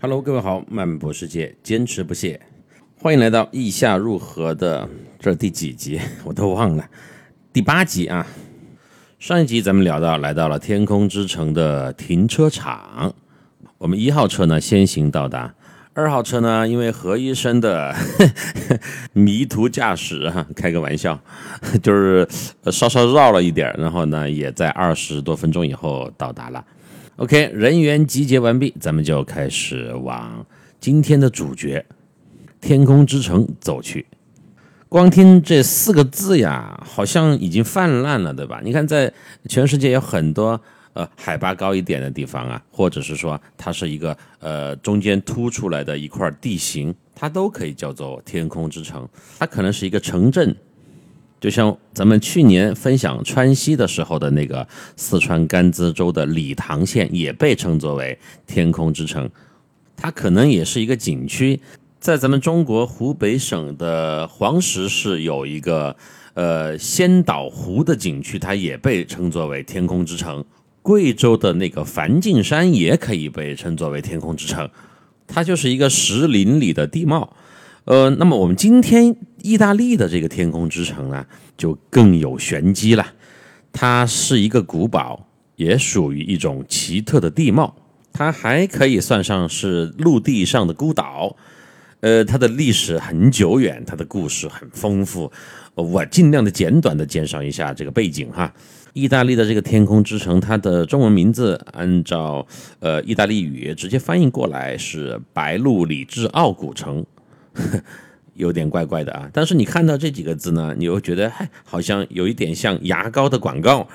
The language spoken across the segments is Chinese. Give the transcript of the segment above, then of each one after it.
Hello，各位好，漫博世界，坚持不懈，欢迎来到意下入河的这第几集 我都忘了，第八集啊。上一集咱们聊到来到了天空之城的停车场，我们一号车呢先行到达，二号车呢因为何医生的 迷途驾驶哈，开个玩笑，就是稍稍绕了一点，然后呢也在二十多分钟以后到达了。OK，人员集结完毕，咱们就开始往今天的主角——天空之城走去。光听这四个字呀，好像已经泛滥了，对吧？你看，在全世界有很多呃海拔高一点的地方啊，或者是说它是一个呃中间凸出来的一块地形，它都可以叫做天空之城。它可能是一个城镇。就像咱们去年分享川西的时候的那个四川甘孜州的理塘县，也被称作为天空之城，它可能也是一个景区。在咱们中国湖北省的黄石市有一个呃仙岛湖的景区，它也被称作为天空之城。贵州的那个梵净山也可以被称作为天空之城，它就是一个石林里的地貌。呃，那么我们今天意大利的这个天空之城呢，就更有玄机了。它是一个古堡，也属于一种奇特的地貌。它还可以算上是陆地上的孤岛。呃，它的历史很久远，它的故事很丰富。我尽量的简短的介绍一下这个背景哈。意大利的这个天空之城，它的中文名字按照呃意大利语直接翻译过来是白鹿里治奥古城。有点怪怪的啊，但是你看到这几个字呢，你又觉得嗨，好像有一点像牙膏的广告，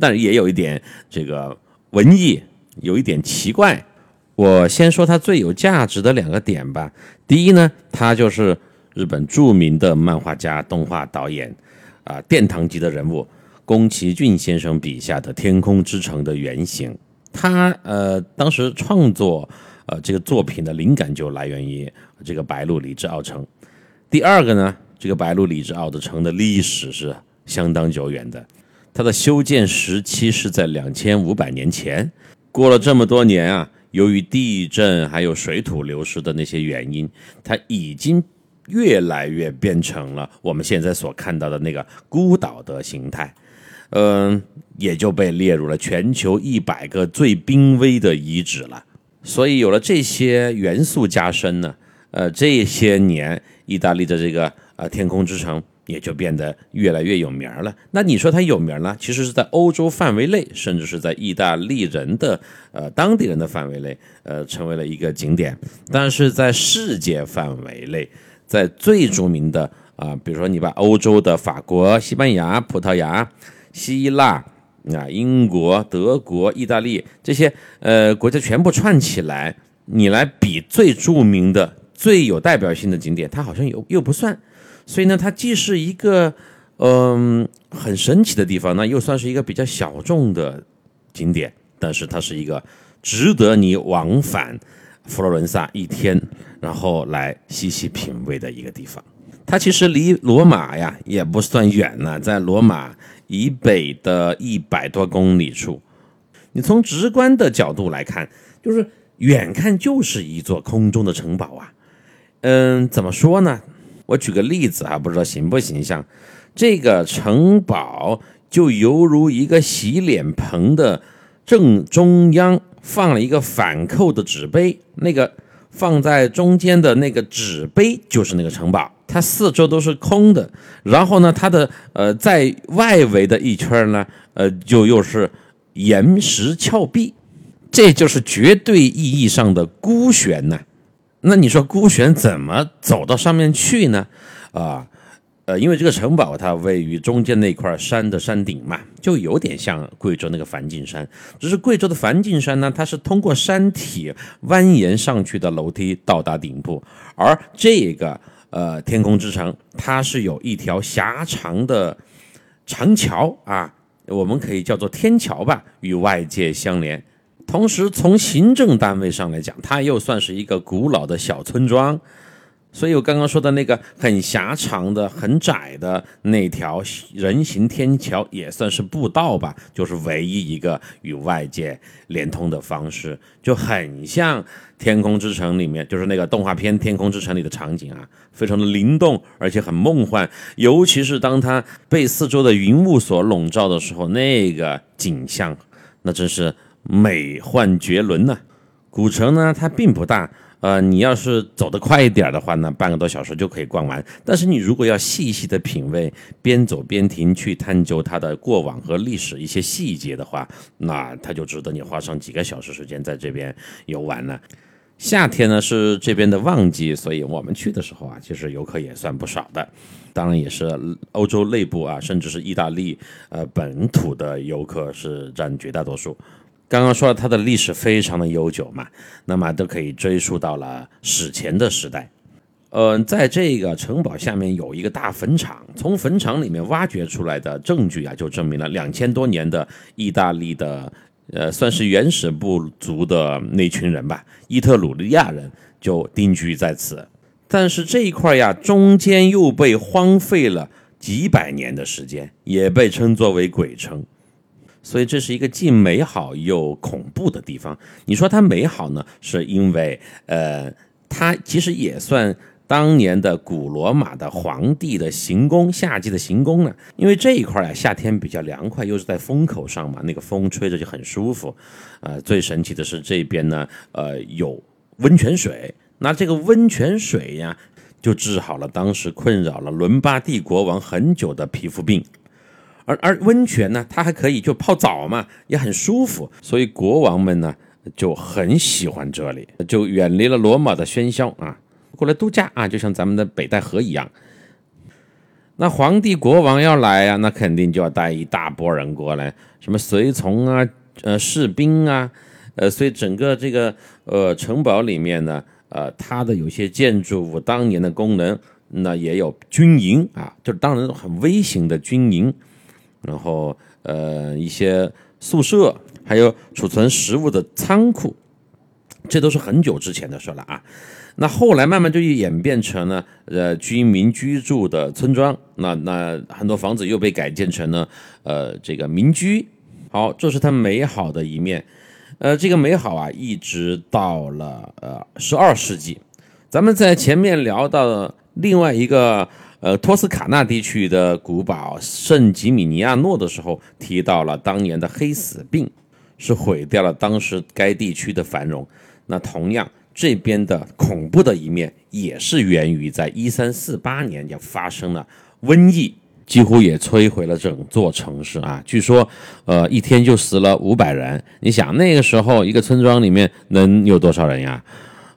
但是也有一点这个文艺，有一点奇怪。我先说它最有价值的两个点吧。第一呢，它就是日本著名的漫画家、动画导演啊，殿堂级的人物宫崎骏先生笔下的天空之城的原型。他呃，当时创作。呃，这个作品的灵感就来源于这个白鹿里之奥城。第二个呢，这个白鹿里之奥的城的历史是相当久远的，它的修建时期是在两千五百年前。过了这么多年啊，由于地震还有水土流失的那些原因，它已经越来越变成了我们现在所看到的那个孤岛的形态。嗯，也就被列入了全球一百个最濒危的遗址了。所以有了这些元素加深呢，呃，这些年意大利的这个呃天空之城也就变得越来越有名了。那你说它有名呢？其实是在欧洲范围内，甚至是在意大利人的呃当地人的范围内，呃，成为了一个景点。但是在世界范围内，在最著名的啊，比如说你把欧洲的法国、西班牙、葡萄牙、希腊。啊，英国、德国、意大利这些呃国家全部串起来，你来比最著名的、最有代表性的景点，它好像又又不算。所以呢，它既是一个嗯很神奇的地方，那又算是一个比较小众的景点，但是它是一个值得你往返佛罗伦萨一天，然后来细细品味的一个地方。它其实离罗马呀也不算远呢，在罗马。以北的一百多公里处，你从直观的角度来看，就是远看就是一座空中的城堡啊。嗯，怎么说呢？我举个例子啊，不知道形不形象。这个城堡就犹如一个洗脸盆的正中央放了一个反扣的纸杯，那个放在中间的那个纸杯就是那个城堡。它四周都是空的，然后呢，它的呃在外围的一圈呢，呃就又是岩石峭壁，这就是绝对意义上的孤悬呐。那你说孤悬怎么走到上面去呢？啊，呃，因为这个城堡它位于中间那块山的山顶嘛，就有点像贵州那个梵净山，只是贵州的梵净山呢，它是通过山体蜿蜒上去的楼梯到达顶部，而这个。呃，天空之城，它是有一条狭长的长桥啊，我们可以叫做天桥吧，与外界相连。同时，从行政单位上来讲，它又算是一个古老的小村庄。所以我刚刚说的那个很狭长的、很窄的那条人行天桥，也算是步道吧，就是唯一一个与外界连通的方式，就很像《天空之城》里面，就是那个动画片《天空之城》里的场景啊，非常的灵动，而且很梦幻。尤其是当它被四周的云雾所笼罩的时候，那个景象，那真是美幻绝伦呐。古城呢，它并不大。呃，你要是走得快一点的话呢，半个多小时就可以逛完。但是你如果要细细的品味，边走边停去探究它的过往和历史一些细节的话，那它就值得你花上几个小时时间在这边游玩了。夏天呢是这边的旺季，所以我们去的时候啊，其实游客也算不少的。当然也是欧洲内部啊，甚至是意大利呃本土的游客是占绝大多数。刚刚说了，它的历史非常的悠久嘛，那么都可以追溯到了史前的时代。嗯，在这个城堡下面有一个大坟场，从坟场里面挖掘出来的证据啊，就证明了两千多年的意大利的，呃，算是原始部族的那群人吧，伊特鲁利亚人就定居在此。但是这一块呀，中间又被荒废了几百年的时间，也被称作为鬼城。所以这是一个既美好又恐怖的地方。你说它美好呢，是因为呃，它其实也算当年的古罗马的皇帝的行宫，夏季的行宫呢。因为这一块呀，夏天比较凉快，又是在风口上嘛，那个风吹着就很舒服。呃，最神奇的是这边呢，呃，有温泉水。那这个温泉水呀，就治好了当时困扰了伦巴第国王很久的皮肤病。而而温泉呢，它还可以就泡澡嘛，也很舒服，所以国王们呢就很喜欢这里，就远离了罗马的喧嚣啊，过来度假啊，就像咱们的北戴河一样。那皇帝国王要来啊，那肯定就要带一大波人过来，什么随从啊，呃，士兵啊，呃，所以整个这个呃城堡里面呢，呃，它的有些建筑物当年的功能，那也有军营啊，就是当然很微型的军营。然后，呃，一些宿舍，还有储存食物的仓库，这都是很久之前的事了啊。那后来慢慢就演变成了呃居民居住的村庄。那那很多房子又被改建成了呃这个民居。好，这是它美好的一面。呃，这个美好啊，一直到了呃十二世纪。咱们在前面聊到另外一个。呃，托斯卡纳地区的古堡圣吉米尼亚诺的时候，提到了当年的黑死病是毁掉了当时该地区的繁荣。那同样，这边的恐怖的一面也是源于在一三四八年就发生了瘟疫，几乎也摧毁了整座城市啊。据说，呃，一天就死了五百人。你想那个时候一个村庄里面能有多少人呀？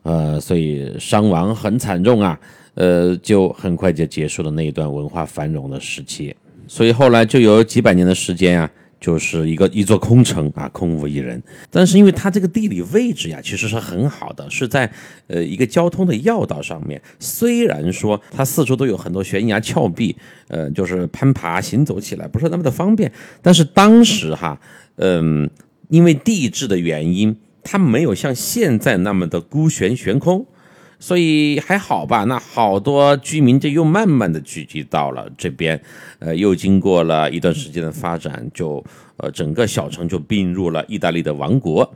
呃，所以伤亡很惨重啊。呃，就很快就结束了那一段文化繁荣的时期，所以后来就有几百年的时间啊，就是一个一座空城啊，空无一人。但是因为它这个地理位置呀，其实是很好的，是在呃一个交通的要道上面。虽然说它四处都有很多悬崖峭壁，呃，就是攀爬行走起来不是那么的方便，但是当时哈，嗯，因为地质的原因，它没有像现在那么的孤悬悬空。所以还好吧，那好多居民就又慢慢的聚集到了这边，呃，又经过了一段时间的发展，就呃整个小城就并入了意大利的王国，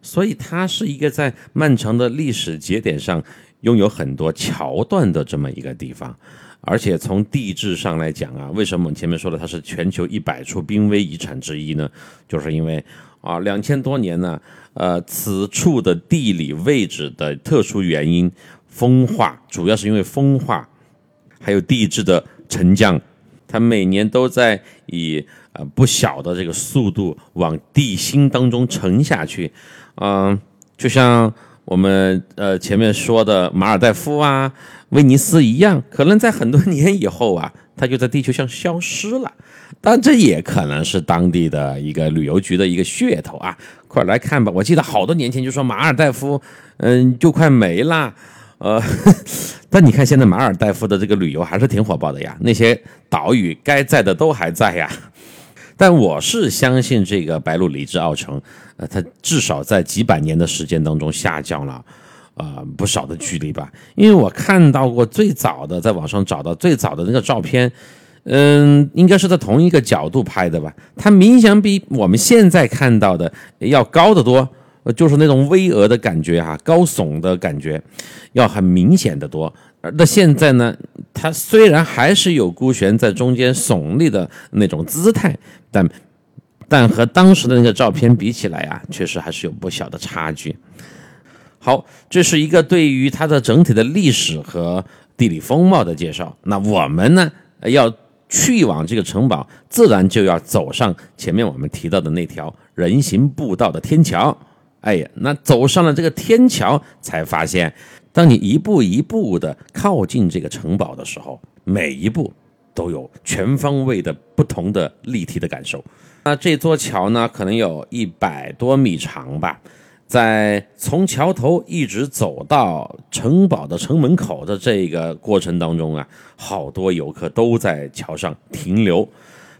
所以它是一个在漫长的历史节点上拥有很多桥段的这么一个地方，而且从地质上来讲啊，为什么我们前面说的它是全球一百处濒危遗产之一呢？就是因为。啊，两千多年呢，呃，此处的地理位置的特殊原因，风化主要是因为风化，还有地质的沉降，它每年都在以呃不小的这个速度往地心当中沉下去，嗯，就像我们呃前面说的马尔代夫啊、威尼斯一样，可能在很多年以后啊。它就在地球上消失了，但这也可能是当地的一个旅游局的一个噱头啊！快来看吧！我记得好多年前就说马尔代夫，嗯，就快没了，呃，但你看现在马尔代夫的这个旅游还是挺火爆的呀，那些岛屿该在的都还在呀。但我是相信这个白鹿里之奥城，呃，它至少在几百年的时间当中下降了，啊不少的距离吧。因为我看到过最早的，在网上找到最早的那个照片，嗯，应该是在同一个角度拍的吧。它明显比我们现在看到的要高得多。就是那种巍峨的感觉哈，高耸的感觉，要很明显的多。而那现在呢，它虽然还是有孤悬在中间耸立的那种姿态，但但和当时的那个照片比起来啊，确实还是有不小的差距。好，这是一个对于它的整体的历史和地理风貌的介绍。那我们呢，要去往这个城堡，自然就要走上前面我们提到的那条人行步道的天桥。哎呀，那走上了这个天桥，才发现，当你一步一步的靠近这个城堡的时候，每一步都有全方位的不同的立体的感受。那这座桥呢，可能有一百多米长吧，在从桥头一直走到城堡的城门口的这个过程当中啊，好多游客都在桥上停留、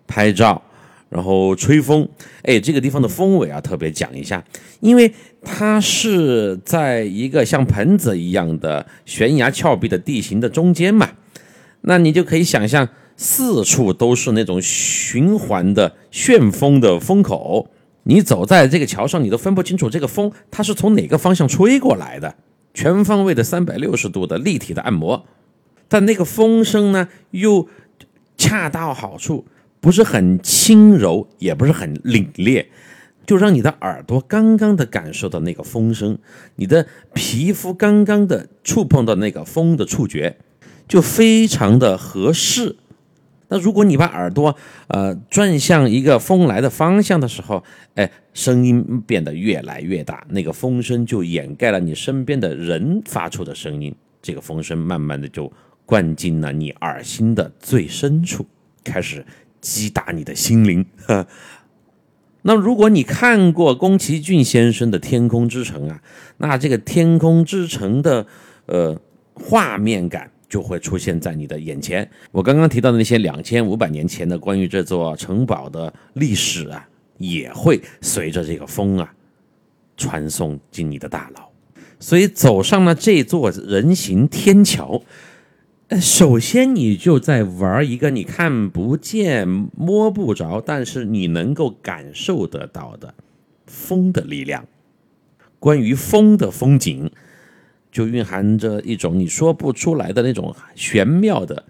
拍照。然后吹风，哎，这个地方的风尾啊，特别讲一下，因为它是在一个像盆子一样的悬崖峭壁的地形的中间嘛，那你就可以想象，四处都是那种循环的旋风的风口，你走在这个桥上，你都分不清楚这个风它是从哪个方向吹过来的，全方位的三百六十度的立体的按摩，但那个风声呢，又恰到好处。不是很轻柔，也不是很凛冽，就让你的耳朵刚刚的感受到那个风声，你的皮肤刚刚的触碰到那个风的触觉，就非常的合适。那如果你把耳朵呃转向一个风来的方向的时候，哎，声音变得越来越大，那个风声就掩盖了你身边的人发出的声音，这个风声慢慢的就灌进了你耳心的最深处，开始。击打你的心灵。那如果你看过宫崎骏先生的《天空之城》啊，那这个《天空之城》的呃画面感就会出现在你的眼前。我刚刚提到的那些两千五百年前的关于这座城堡的历史啊，也会随着这个风啊传送进你的大脑。所以走上了这座人行天桥。呃首先，你就在玩一个你看不见、摸不着，但是你能够感受得到的风的力量。关于风的风景，就蕴含着一种你说不出来的那种玄妙的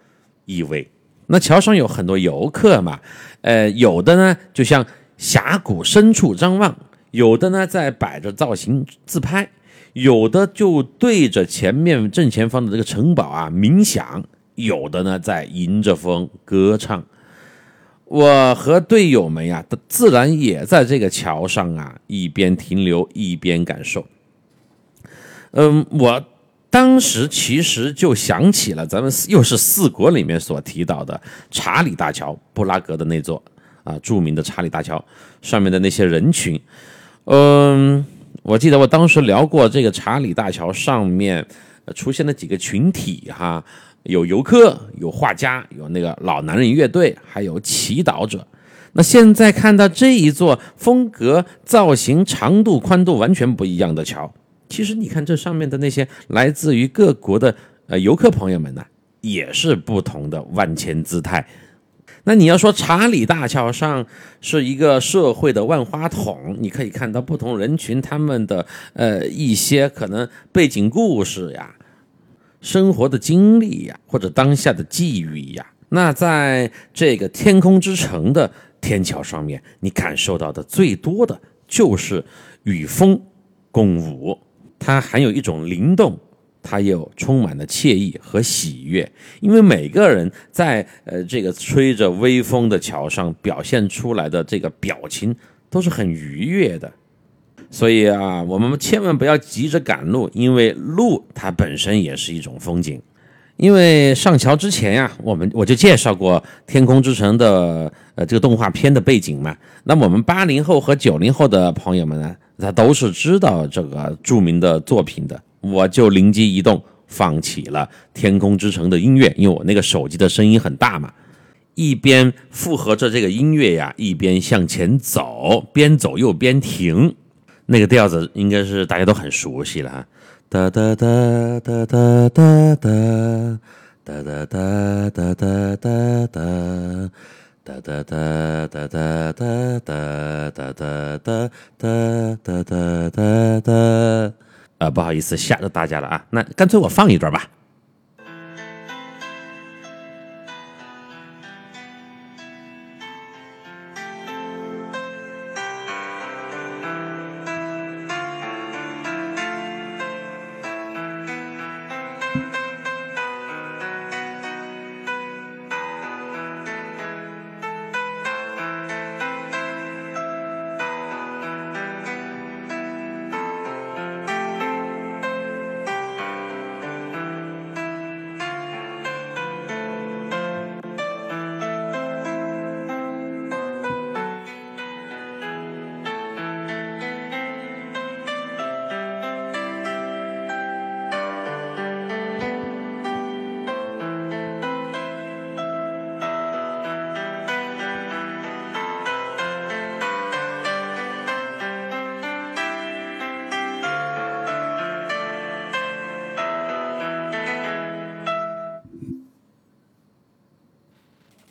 意味。那桥上有很多游客嘛，呃，有的呢就像峡谷深处张望，有的呢在摆着造型自拍。有的就对着前面正前方的这个城堡啊冥想，有的呢在迎着风歌唱。我和队友们呀，自然也在这个桥上啊，一边停留一边感受。嗯，我当时其实就想起了咱们又是四国里面所提到的查理大桥，布拉格的那座啊著名的查理大桥上面的那些人群，嗯。我记得我当时聊过这个查理大桥上面出现了几个群体哈，有游客，有画家，有那个老男人乐队，还有祈祷者。那现在看到这一座风格、造型、长度、宽度完全不一样的桥，其实你看这上面的那些来自于各国的呃游客朋友们呢，也是不同的万千姿态。那你要说查理大桥上是一个社会的万花筒，你可以看到不同人群他们的呃一些可能背景故事呀、生活的经历呀，或者当下的际遇呀。那在这个天空之城的天桥上面，你感受到的最多的就是与风共舞，它含有一种灵动。它又充满了惬意和喜悦，因为每个人在呃这个吹着微风的桥上表现出来的这个表情都是很愉悦的，所以啊，我们千万不要急着赶路，因为路它本身也是一种风景。因为上桥之前呀，我们我就介绍过《天空之城》的呃这个动画片的背景嘛，那我们八零后和九零后的朋友们呢，他都是知道这个著名的作品的。我就灵机一动，放起了《天空之城》的音乐，因为我那个手机的声音很大嘛，一边附和着这个音乐呀，一边向前走，边走又边停，那个调子应该是大家都很熟悉了哈。哒哒哒哒哒哒哒哒哒哒哒哒哒哒。哒哒哒哒哒哒哒哒哒哒哒哒哒哒哒，啊，不好意思，吓着大家了啊，那干脆我放一段吧。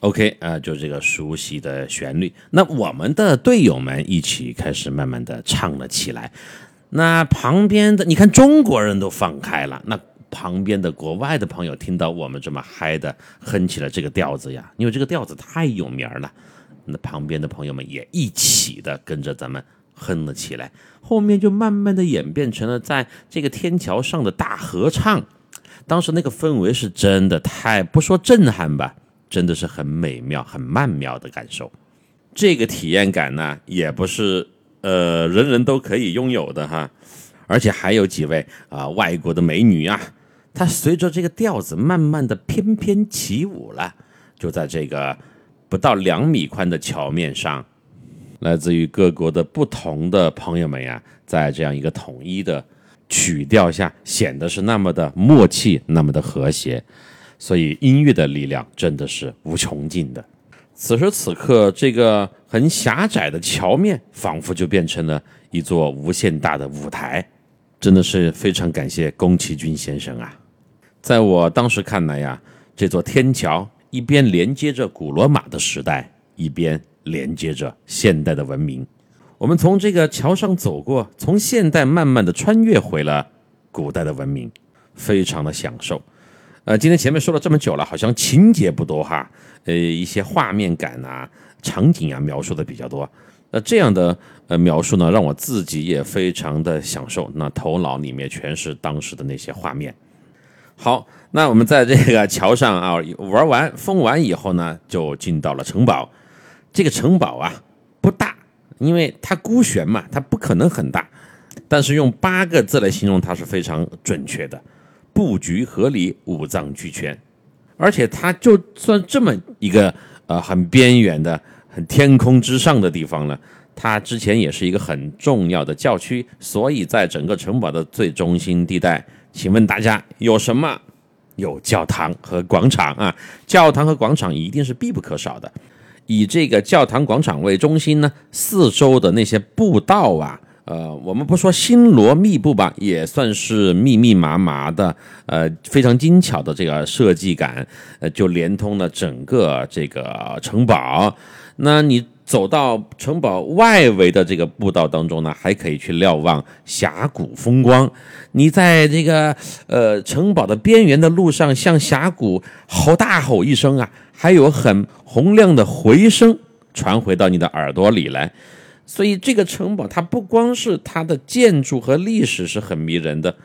OK 啊，就这个熟悉的旋律，那我们的队友们一起开始慢慢的唱了起来。那旁边的，你看中国人都放开了，那旁边的国外的朋友听到我们这么嗨的哼起了这个调子呀，因为这个调子太有名了，那旁边的朋友们也一起的跟着咱们哼了起来。后面就慢慢的演变成了在这个天桥上的大合唱，当时那个氛围是真的太不说震撼吧。真的是很美妙、很曼妙的感受，这个体验感呢，也不是呃人人都可以拥有的哈。而且还有几位啊外国的美女啊，她随着这个调子慢慢的翩翩起舞了，就在这个不到两米宽的桥面上，来自于各国的不同的朋友们呀，在这样一个统一的曲调下，显得是那么的默契，那么的和谐。所以音乐的力量真的是无穷尽的。此时此刻，这个很狭窄的桥面仿佛就变成了一座无限大的舞台，真的是非常感谢宫崎骏先生啊！在我当时看来呀，这座天桥一边连接着古罗马的时代，一边连接着现代的文明。我们从这个桥上走过，从现代慢慢的穿越回了古代的文明，非常的享受。呃，今天前面说了这么久了，好像情节不多哈，呃，一些画面感啊、场景啊描述的比较多。那这样的呃描述呢，让我自己也非常的享受，那头脑里面全是当时的那些画面。好，那我们在这个桥上啊玩完疯完以后呢，就进到了城堡。这个城堡啊不大，因为它孤悬嘛，它不可能很大。但是用八个字来形容它是非常准确的。布局合理，五脏俱全，而且它就算这么一个呃很边缘的、很天空之上的地方了，它之前也是一个很重要的教区，所以在整个城堡的最中心地带，请问大家有什么？有教堂和广场啊，教堂和广场一定是必不可少的。以这个教堂广场为中心呢，四周的那些步道啊。呃，我们不说星罗密布吧，也算是密密麻麻的，呃，非常精巧的这个设计感，呃，就连通了整个这个城堡。那你走到城堡外围的这个步道当中呢，还可以去瞭望峡谷风光。你在这个呃城堡的边缘的路上，向峡谷吼大吼一声啊，还有很洪亮的回声传回到你的耳朵里来。所以这个城堡，它不光是它的建筑和历史是很迷人的，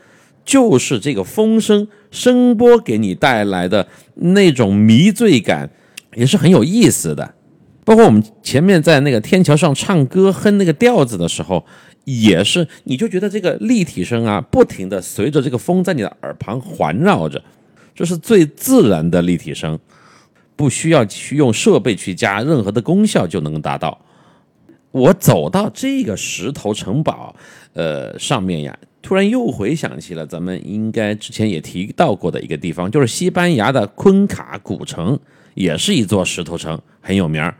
就是这个风声声波给你带来的那种迷醉感，也是很有意思的。包括我们前面在那个天桥上唱歌哼那个调子的时候，也是你就觉得这个立体声啊，不停的随着这个风在你的耳旁环绕着，这是最自然的立体声，不需要去用设备去加任何的功效就能达到。我走到这个石头城堡，呃，上面呀，突然又回想起了咱们应该之前也提到过的一个地方，就是西班牙的昆卡古城，也是一座石头城，很有名儿。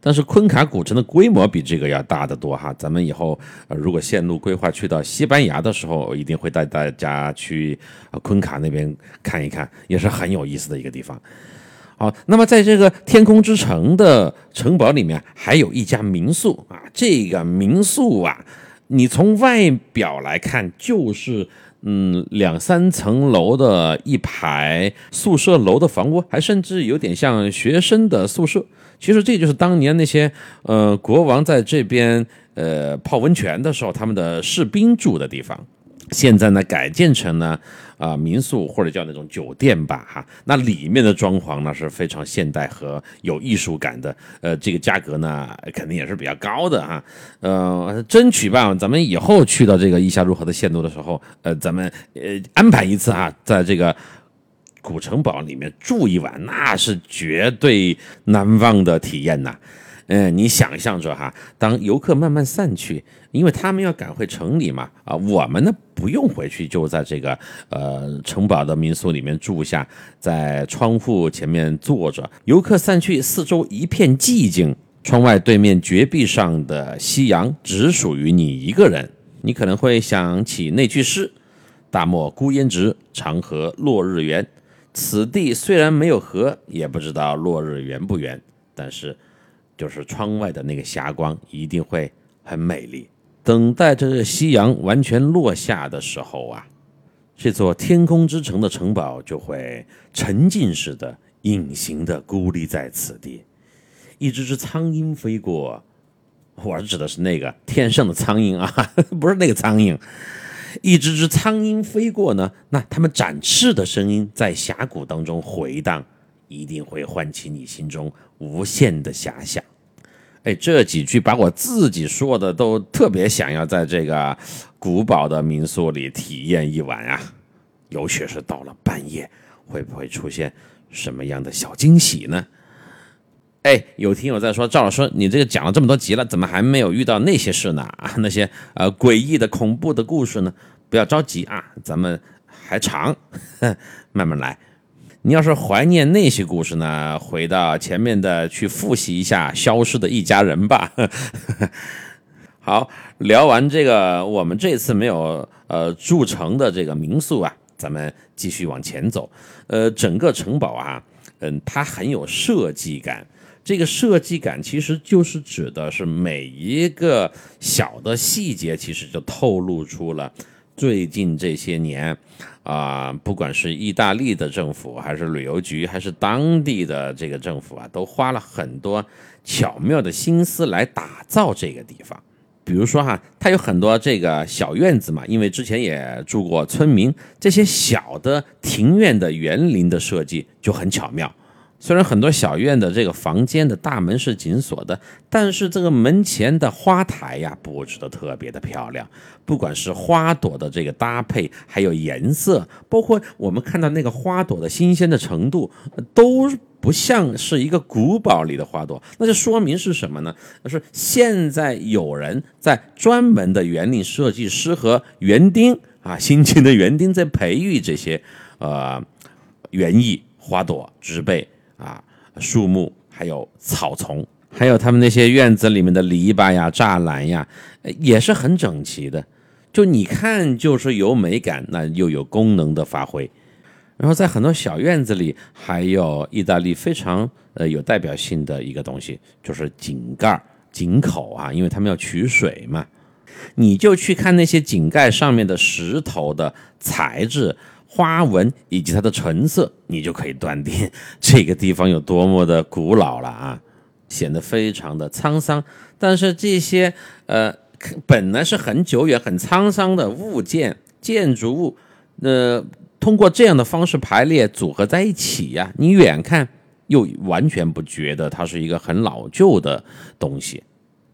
但是昆卡古城的规模比这个要大得多哈。咱们以后呃如果线路规划去到西班牙的时候，一定会带大家去昆卡那边看一看，也是很有意思的一个地方。好，那么在这个天空之城的城堡里面，还有一家民宿啊。这个民宿啊，你从外表来看，就是嗯两三层楼的一排宿舍楼的房屋，还甚至有点像学生的宿舍。其实这就是当年那些呃国王在这边呃泡温泉的时候，他们的士兵住的地方。现在呢，改建成呢，啊民宿或者叫那种酒店吧，哈，那里面的装潢呢是非常现代和有艺术感的，呃，这个价格呢肯定也是比较高的哈，呃，争取吧，咱们以后去到这个意下如何的线路的时候，呃，咱们呃安排一次啊，在这个古城堡里面住一晚，那是绝对难忘的体验呐。嗯，你想象着哈，当游客慢慢散去，因为他们要赶回城里嘛，啊，我们呢不用回去，就在这个呃城堡的民宿里面住下，在窗户前面坐着。游客散去，四周一片寂静，窗外对面绝壁上的夕阳只属于你一个人。你可能会想起那句诗：“大漠孤烟直，长河落日圆。”此地虽然没有河，也不知道落日圆不圆，但是。就是窗外的那个霞光一定会很美丽。等待着夕阳完全落下的时候啊，这座天空之城的城堡就会沉浸式的、隐形的孤立在此地。一只只苍蝇飞过，我指的是那个天上的苍蝇啊，不是那个苍蝇。一只只苍蝇飞过呢，那它们展翅的声音在峡谷当中回荡。一定会唤起你心中无限的遐想。哎，这几句把我自己说的都特别想要在这个古堡的民宿里体验一晚啊！尤其是到了半夜，会不会出现什么样的小惊喜呢？哎，有听友在说，赵老师，你这个讲了这么多集了，怎么还没有遇到那些事呢？啊，那些呃诡异的、恐怖的故事呢？不要着急啊，咱们还长，慢慢来。你要是怀念那些故事呢，回到前面的去复习一下《消失的一家人》吧。好，聊完这个，我们这次没有呃筑城的这个民宿啊，咱们继续往前走。呃，整个城堡啊，嗯，它很有设计感。这个设计感其实就是指的是每一个小的细节，其实就透露出了。最近这些年，啊，不管是意大利的政府，还是旅游局，还是当地的这个政府啊，都花了很多巧妙的心思来打造这个地方。比如说哈，它有很多这个小院子嘛，因为之前也住过村民，这些小的庭院的园林的设计就很巧妙。虽然很多小院的这个房间的大门是紧锁的，但是这个门前的花台呀布置的特别的漂亮。不管是花朵的这个搭配，还有颜色，包括我们看到那个花朵的新鲜的程度，都不像是一个古堡里的花朵。那就说明是什么呢？是现在有人在专门的园林设计师和园丁啊，辛勤的园丁在培育这些呃园艺花朵植被。啊，树木还有草丛，还有他们那些院子里面的篱笆呀、栅栏呀，也是很整齐的。就你看，就是有美感，那又有功能的发挥。然后在很多小院子里，还有意大利非常呃有代表性的一个东西，就是井盖、井口啊，因为他们要取水嘛。你就去看那些井盖上面的石头的材质。花纹以及它的成色，你就可以断定这个地方有多么的古老了啊，显得非常的沧桑。但是这些呃，本来是很久远、很沧桑的物件、建筑物，呃，通过这样的方式排列组合在一起呀，你远看又完全不觉得它是一个很老旧的东西。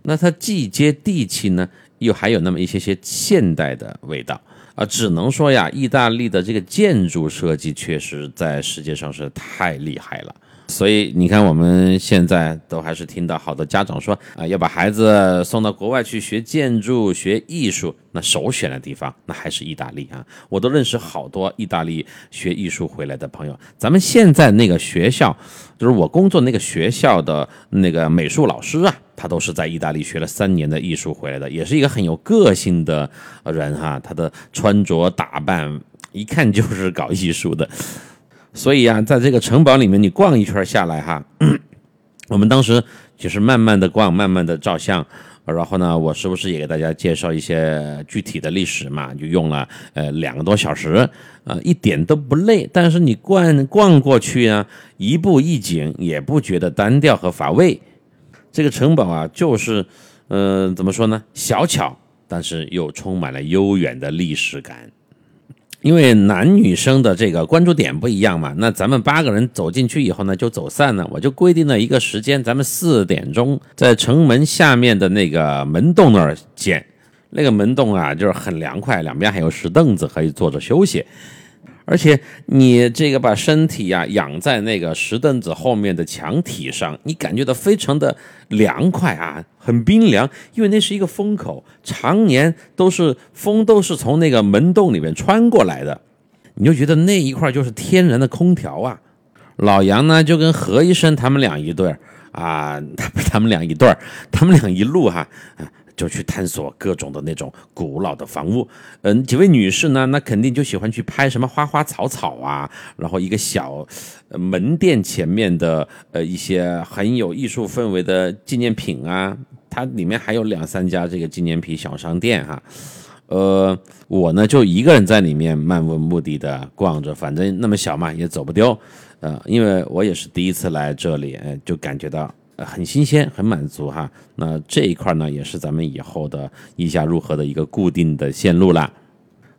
那它既接地气呢，又还有那么一些些现代的味道。啊，只能说呀，意大利的这个建筑设计确实在世界上是太厉害了。所以你看，我们现在都还是听到好多家长说啊，要把孩子送到国外去学建筑、学艺术，那首选的地方那还是意大利啊。我都认识好多意大利学艺术回来的朋友。咱们现在那个学校，就是我工作那个学校的那个美术老师啊，他都是在意大利学了三年的艺术回来的，也是一个很有个性的人哈。他的穿着打扮一看就是搞艺术的。所以啊，在这个城堡里面，你逛一圈下来哈，我们当时就是慢慢的逛，慢慢的照相，然后呢，我是不是也给大家介绍一些具体的历史嘛？就用了呃两个多小时，呃一点都不累。但是你逛逛过去啊，一步一景，也不觉得单调和乏味。这个城堡啊，就是嗯怎么说呢？小巧，但是又充满了悠远的历史感。因为男女生的这个关注点不一样嘛，那咱们八个人走进去以后呢，就走散了。我就规定了一个时间，咱们四点钟在城门下面的那个门洞那儿见。那个门洞啊，就是很凉快，两边还有石凳子可以坐着休息。而且你这个把身体呀仰在那个石凳子后面的墙体上，你感觉到非常的凉快啊，很冰凉，因为那是一个风口，常年都是风都是从那个门洞里面穿过来的，你就觉得那一块就是天然的空调啊。老杨呢就跟何医生他们俩一对儿啊，他他们俩一对儿，他们俩一路哈。就去探索各种的那种古老的房屋，嗯，几位女士呢，那肯定就喜欢去拍什么花花草草啊，然后一个小门店前面的呃一些很有艺术氛围的纪念品啊，它里面还有两三家这个纪念品小商店哈，呃，我呢就一个人在里面漫无目的的逛着，反正那么小嘛也走不丢，呃，因为我也是第一次来这里，就感觉到。很新鲜，很满足哈。那这一块呢，也是咱们以后的意下入河的一个固定的线路啦，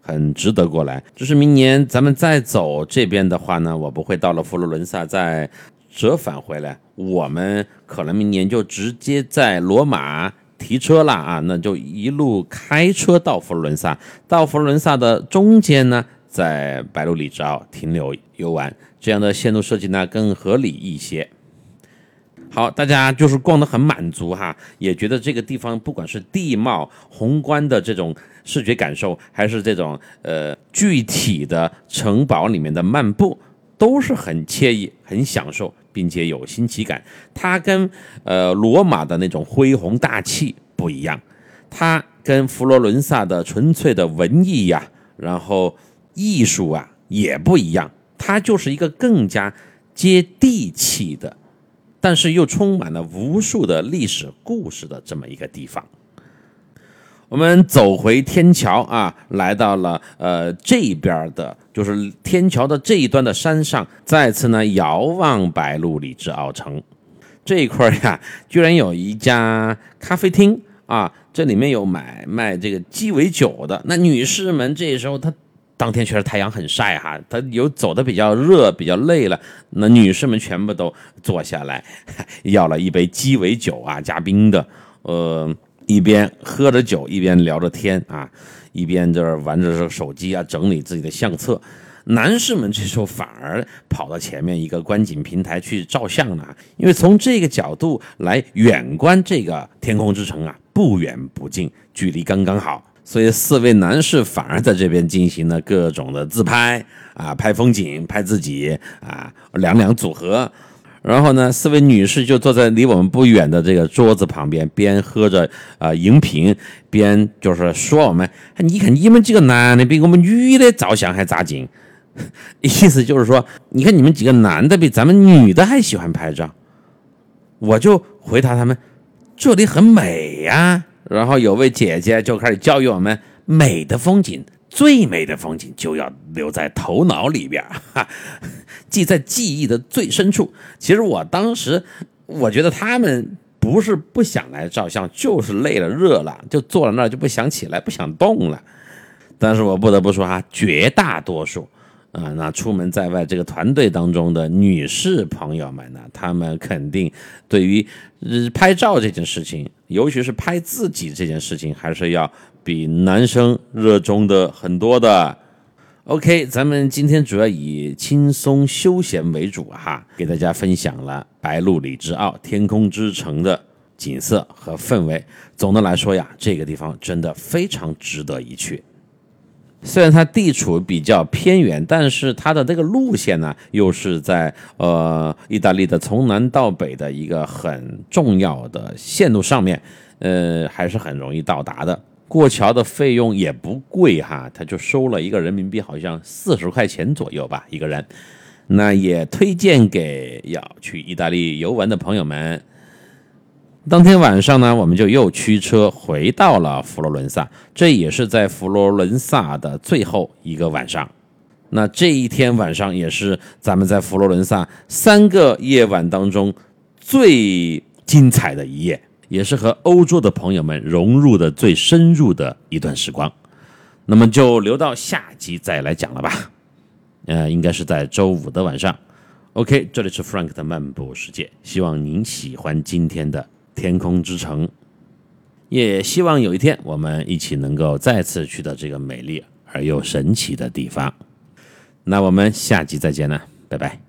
很值得过来。就是明年咱们再走这边的话呢，我不会到了佛罗伦萨再折返回来，我们可能明年就直接在罗马提车了啊，那就一路开车到佛罗伦萨，到佛罗伦萨的中间呢，在白鹿里之奥停留游玩，这样的线路设计呢更合理一些。好，大家就是逛得很满足哈，也觉得这个地方不管是地貌宏观的这种视觉感受，还是这种呃具体的城堡里面的漫步，都是很惬意、很享受，并且有新奇感。它跟呃罗马的那种恢宏大气不一样，它跟佛罗伦萨的纯粹的文艺呀，然后艺术啊也不一样，它就是一个更加接地气的。但是又充满了无数的历史故事的这么一个地方。我们走回天桥啊，来到了呃这边的，就是天桥的这一端的山上，再次呢遥望白鹿里之奥城这一块呀，居然有一家咖啡厅啊，这里面有买卖这个鸡尾酒的。那女士们这时候她。当天确实太阳很晒哈，他有走的比较热，比较累了。那女士们全部都坐下来，要了一杯鸡尾酒啊，加冰的。呃，一边喝着酒，一边聊着天啊，一边这玩着手机啊，整理自己的相册。男士们这时候反而跑到前面一个观景平台去照相了，因为从这个角度来远观这个天空之城啊，不远不近，距离刚刚好。所以四位男士反而在这边进行了各种的自拍啊，拍风景，拍自己啊，两两组合。然后呢，四位女士就坐在离我们不远的这个桌子旁边，边喝着啊饮品，边就是说我们：你看你们几个男的比我们女的照相还扎劲。意思就是说，你看你们几个男的比咱们女的还喜欢拍照。我就回答他们：这里很美呀。然后有位姐姐就开始教育我们：美的风景，最美的风景就要留在头脑里边，哈，记在记忆的最深处。其实我当时，我觉得他们不是不想来照相，就是累了、热了，就坐在那儿就不想起来、不想动了。但是我不得不说哈，绝大多数。啊，那出门在外这个团队当中的女士朋友们呢，她们肯定对于拍照这件事情，尤其是拍自己这件事情，还是要比男生热衷的很多的。OK，咱们今天主要以轻松休闲为主哈，给大家分享了白鹿里之奥天空之城的景色和氛围。总的来说呀，这个地方真的非常值得一去。虽然它地处比较偏远，但是它的这个路线呢，又是在呃意大利的从南到北的一个很重要的线路上面，呃，还是很容易到达的。过桥的费用也不贵哈，他就收了一个人民币，好像四十块钱左右吧一个人。那也推荐给要去意大利游玩的朋友们。当天晚上呢，我们就又驱车回到了佛罗伦萨，这也是在佛罗伦萨的最后一个晚上。那这一天晚上也是咱们在佛罗伦萨三个夜晚当中最精彩的一夜。也是和欧洲的朋友们融入的最深入的一段时光，那么就留到下集再来讲了吧。呃，应该是在周五的晚上。OK，这里是 Frank 的漫步世界，希望您喜欢今天的天空之城，也希望有一天我们一起能够再次去到这个美丽而又神奇的地方。那我们下集再见了，拜拜。